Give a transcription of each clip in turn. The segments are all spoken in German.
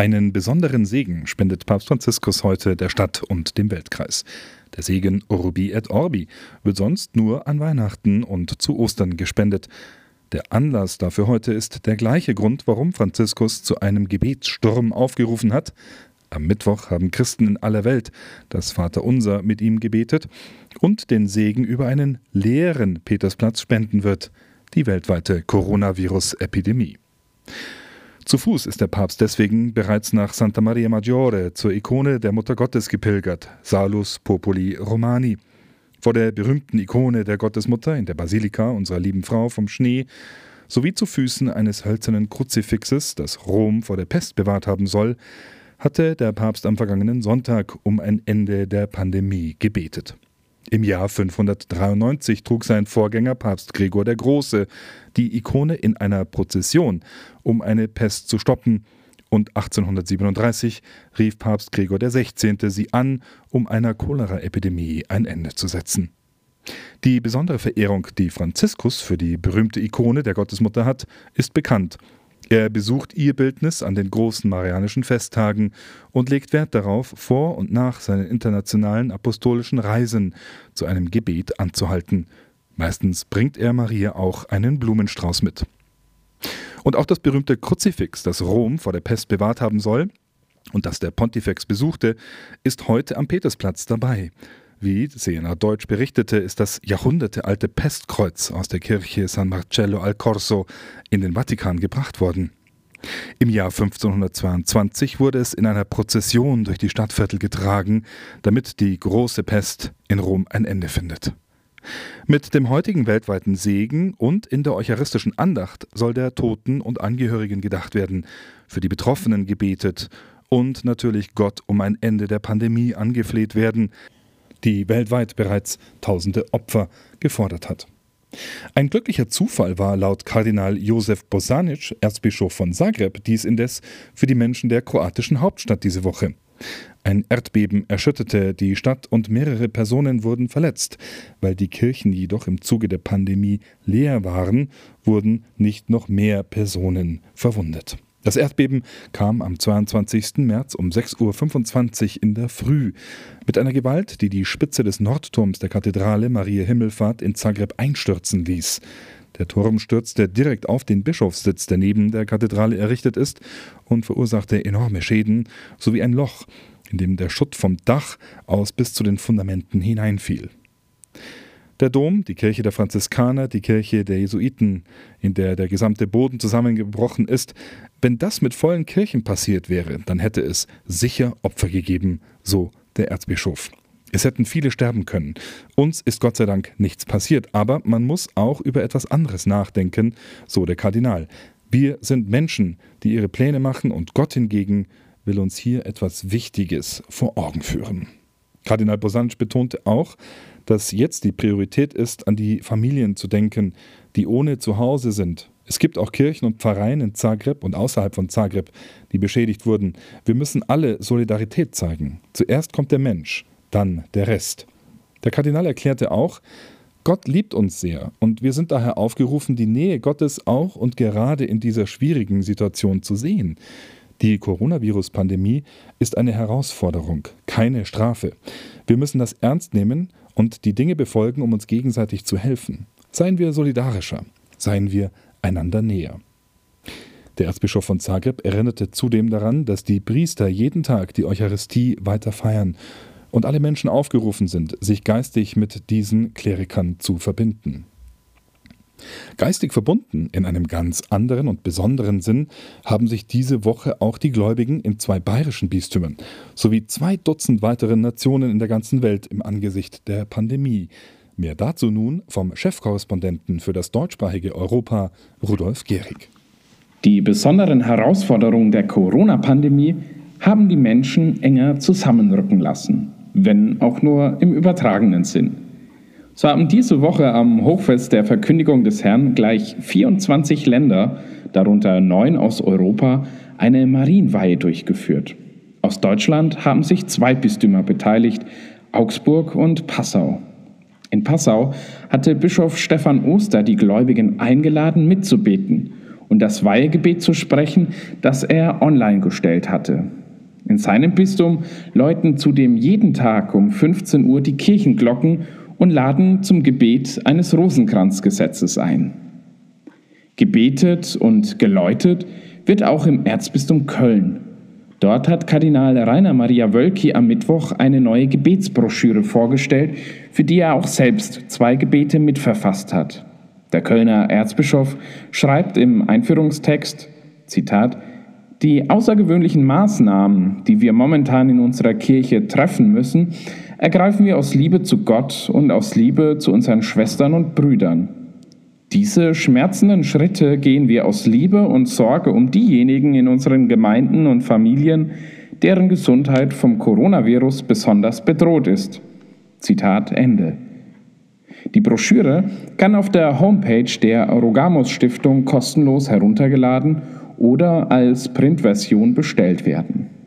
Einen besonderen Segen spendet Papst Franziskus heute der Stadt und dem Weltkreis. Der Segen Urbi et Orbi wird sonst nur an Weihnachten und zu Ostern gespendet. Der Anlass dafür heute ist der gleiche Grund, warum Franziskus zu einem Gebetssturm aufgerufen hat. Am Mittwoch haben Christen in aller Welt das Vaterunser mit ihm gebetet und den Segen über einen leeren Petersplatz spenden wird, die weltweite Coronavirus-Epidemie. Zu Fuß ist der Papst deswegen bereits nach Santa Maria Maggiore zur Ikone der Mutter Gottes gepilgert, Salus Populi Romani. Vor der berühmten Ikone der Gottesmutter in der Basilika unserer lieben Frau vom Schnee sowie zu Füßen eines hölzernen Kruzifixes, das Rom vor der Pest bewahrt haben soll, hatte der Papst am vergangenen Sonntag um ein Ende der Pandemie gebetet. Im Jahr 593 trug sein Vorgänger Papst Gregor der Große die Ikone in einer Prozession, um eine Pest zu stoppen, und 1837 rief Papst Gregor XVI. sie an, um einer Choleraepidemie ein Ende zu setzen. Die besondere Verehrung, die Franziskus für die berühmte Ikone der Gottesmutter hat, ist bekannt er besucht ihr Bildnis an den großen Marianischen Festtagen und legt Wert darauf, vor und nach seinen internationalen apostolischen Reisen zu einem Gebet anzuhalten. Meistens bringt er Maria auch einen Blumenstrauß mit. Und auch das berühmte Kruzifix, das Rom vor der Pest bewahrt haben soll und das der Pontifex besuchte, ist heute am Petersplatz dabei. Wie CNA Deutsch berichtete, ist das jahrhundertealte Pestkreuz aus der Kirche San Marcello al Corso in den Vatikan gebracht worden. Im Jahr 1522 wurde es in einer Prozession durch die Stadtviertel getragen, damit die große Pest in Rom ein Ende findet. Mit dem heutigen weltweiten Segen und in der eucharistischen Andacht soll der Toten und Angehörigen gedacht werden, für die Betroffenen gebetet und natürlich Gott um ein Ende der Pandemie angefleht werden, die weltweit bereits tausende Opfer gefordert hat. Ein glücklicher Zufall war laut Kardinal Josef Bosanic, Erzbischof von Zagreb, dies indes für die Menschen der kroatischen Hauptstadt diese Woche. Ein Erdbeben erschütterte die Stadt und mehrere Personen wurden verletzt. Weil die Kirchen jedoch im Zuge der Pandemie leer waren, wurden nicht noch mehr Personen verwundet. Das Erdbeben kam am 22. März um 6.25 Uhr in der Früh mit einer Gewalt, die die Spitze des Nordturms der Kathedrale Maria Himmelfahrt in Zagreb einstürzen ließ. Der Turm stürzte direkt auf den Bischofssitz, der neben der Kathedrale errichtet ist, und verursachte enorme Schäden sowie ein Loch, in dem der Schutt vom Dach aus bis zu den Fundamenten hineinfiel. Der Dom, die Kirche der Franziskaner, die Kirche der Jesuiten, in der der gesamte Boden zusammengebrochen ist, wenn das mit vollen Kirchen passiert wäre, dann hätte es sicher Opfer gegeben, so der Erzbischof. Es hätten viele sterben können. Uns ist Gott sei Dank nichts passiert, aber man muss auch über etwas anderes nachdenken, so der Kardinal. Wir sind Menschen, die ihre Pläne machen und Gott hingegen will uns hier etwas Wichtiges vor Augen führen. Kardinal Bosanc betonte auch, dass jetzt die Priorität ist, an die Familien zu denken, die ohne Zuhause sind. Es gibt auch Kirchen und Pfarreien in Zagreb und außerhalb von Zagreb, die beschädigt wurden. Wir müssen alle Solidarität zeigen. Zuerst kommt der Mensch, dann der Rest. Der Kardinal erklärte auch, Gott liebt uns sehr und wir sind daher aufgerufen, die Nähe Gottes auch und gerade in dieser schwierigen Situation zu sehen. Die Coronavirus-Pandemie ist eine Herausforderung, keine Strafe. Wir müssen das ernst nehmen und die Dinge befolgen, um uns gegenseitig zu helfen. Seien wir solidarischer, seien wir einander näher. Der Erzbischof von Zagreb erinnerte zudem daran, dass die Priester jeden Tag die Eucharistie weiter feiern und alle Menschen aufgerufen sind, sich geistig mit diesen Klerikern zu verbinden. Geistig verbunden in einem ganz anderen und besonderen Sinn haben sich diese Woche auch die Gläubigen in zwei bayerischen Bistümern sowie zwei Dutzend weiteren Nationen in der ganzen Welt im Angesicht der Pandemie. Mehr dazu nun vom Chefkorrespondenten für das deutschsprachige Europa, Rudolf Gehrig. Die besonderen Herausforderungen der Corona-Pandemie haben die Menschen enger zusammenrücken lassen, wenn auch nur im übertragenen Sinn. So haben diese Woche am Hochfest der Verkündigung des Herrn gleich 24 Länder, darunter neun aus Europa, eine Marienweihe durchgeführt. Aus Deutschland haben sich zwei Bistümer beteiligt, Augsburg und Passau. In Passau hatte Bischof Stefan Oster die Gläubigen eingeladen, mitzubeten und das Weihegebet zu sprechen, das er online gestellt hatte. In seinem Bistum läuten zudem jeden Tag um 15 Uhr die Kirchenglocken und laden zum Gebet eines Rosenkranzgesetzes ein. Gebetet und geläutet wird auch im Erzbistum Köln. Dort hat Kardinal Rainer Maria Wölki am Mittwoch eine neue Gebetsbroschüre vorgestellt, für die er auch selbst zwei Gebete mitverfasst hat. Der Kölner Erzbischof schreibt im Einführungstext, Zitat, die außergewöhnlichen Maßnahmen, die wir momentan in unserer Kirche treffen müssen, ergreifen wir aus Liebe zu Gott und aus Liebe zu unseren Schwestern und Brüdern. Diese schmerzenden Schritte gehen wir aus Liebe und Sorge um diejenigen in unseren Gemeinden und Familien, deren Gesundheit vom Coronavirus besonders bedroht ist. Zitat Ende. Die Broschüre kann auf der Homepage der Rogamos Stiftung kostenlos heruntergeladen oder als Printversion bestellt werden.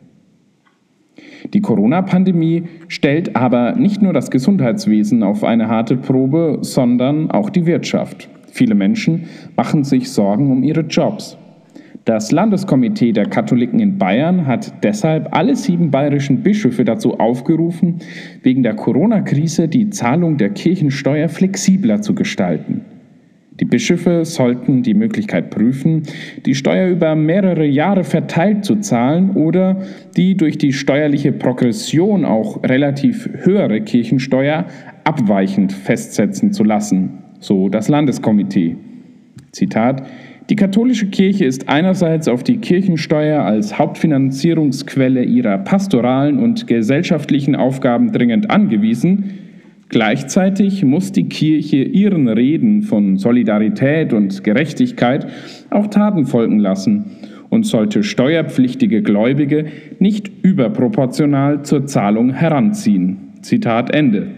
Die Corona-Pandemie stellt aber nicht nur das Gesundheitswesen auf eine harte Probe, sondern auch die Wirtschaft. Viele Menschen machen sich Sorgen um ihre Jobs. Das Landeskomitee der Katholiken in Bayern hat deshalb alle sieben bayerischen Bischöfe dazu aufgerufen, wegen der Corona-Krise die Zahlung der Kirchensteuer flexibler zu gestalten. Bischöfe sollten die Möglichkeit prüfen, die Steuer über mehrere Jahre verteilt zu zahlen oder die durch die steuerliche Progression auch relativ höhere Kirchensteuer abweichend festsetzen zu lassen so das Landeskomitee. Zitat die katholische Kirche ist einerseits auf die Kirchensteuer als Hauptfinanzierungsquelle ihrer pastoralen und gesellschaftlichen Aufgaben dringend angewiesen, gleichzeitig muss die Kirche ihren Reden von Solidarität und Gerechtigkeit auch Taten folgen lassen und sollte steuerpflichtige Gläubige nicht überproportional zur Zahlung heranziehen. Zitat Ende.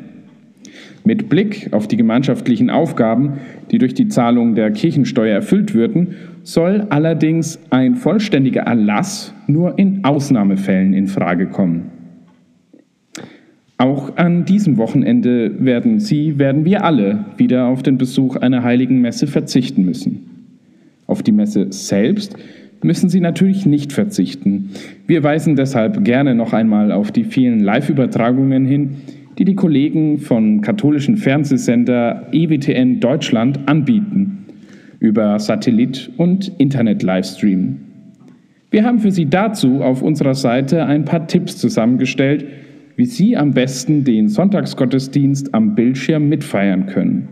Mit Blick auf die gemeinschaftlichen Aufgaben, die durch die Zahlung der Kirchensteuer erfüllt würden, soll allerdings ein vollständiger Erlass nur in Ausnahmefällen in Frage kommen. Auch an diesem Wochenende werden Sie, werden wir alle wieder auf den Besuch einer heiligen Messe verzichten müssen. Auf die Messe selbst müssen Sie natürlich nicht verzichten. Wir weisen deshalb gerne noch einmal auf die vielen Live-Übertragungen hin, die die Kollegen von katholischen Fernsehsender EWTN Deutschland anbieten über Satellit und Internet-Livestream. Wir haben für Sie dazu auf unserer Seite ein paar Tipps zusammengestellt, wie Sie am besten den Sonntagsgottesdienst am Bildschirm mitfeiern können.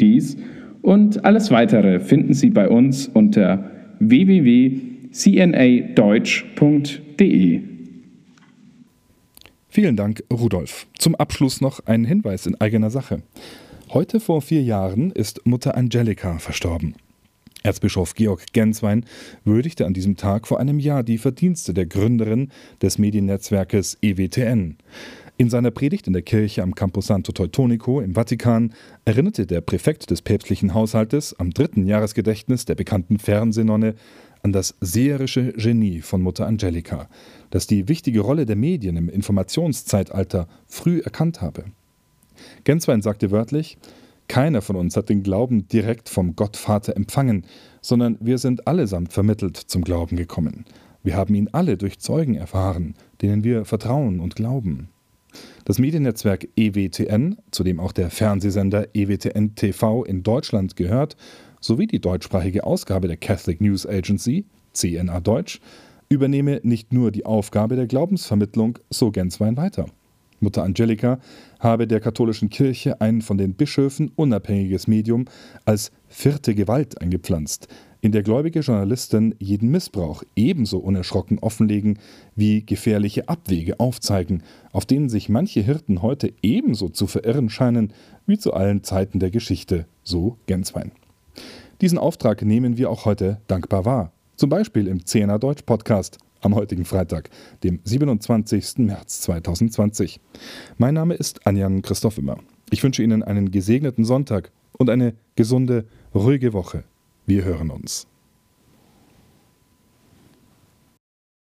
Dies und alles weitere finden Sie bei uns unter www.cnadeutsch.de. Vielen Dank, Rudolf. Zum Abschluss noch ein Hinweis in eigener Sache. Heute vor vier Jahren ist Mutter Angelika verstorben. Erzbischof Georg Genswein würdigte an diesem Tag vor einem Jahr die Verdienste der Gründerin des Mediennetzwerkes EWTN. In seiner Predigt in der Kirche am Campus Santo Teutonico im Vatikan erinnerte der Präfekt des päpstlichen Haushaltes am dritten Jahresgedächtnis der bekannten Fernsehnonne an das seherische Genie von Mutter Angelika, das die wichtige Rolle der Medien im Informationszeitalter früh erkannt habe. Genswein sagte wörtlich, keiner von uns hat den Glauben direkt vom Gottvater empfangen, sondern wir sind allesamt vermittelt zum Glauben gekommen. Wir haben ihn alle durch Zeugen erfahren, denen wir vertrauen und glauben. Das Mediennetzwerk EWTN, zu dem auch der Fernsehsender EWTN TV in Deutschland gehört, sowie die deutschsprachige Ausgabe der Catholic News Agency, CNA Deutsch, übernehme nicht nur die Aufgabe der Glaubensvermittlung, so Genswein weiter. Mutter Angelika habe der katholischen Kirche ein von den Bischöfen unabhängiges Medium als vierte Gewalt eingepflanzt, in der gläubige Journalisten jeden Missbrauch ebenso unerschrocken offenlegen wie gefährliche Abwege aufzeigen, auf denen sich manche Hirten heute ebenso zu verirren scheinen wie zu allen Zeiten der Geschichte, so Genswein. Diesen Auftrag nehmen wir auch heute dankbar wahr. Zum Beispiel im Zehner Deutsch Podcast am heutigen Freitag, dem 27. März 2020. Mein Name ist Anjan Christoph Immer. Ich wünsche Ihnen einen gesegneten Sonntag und eine gesunde, ruhige Woche. Wir hören uns.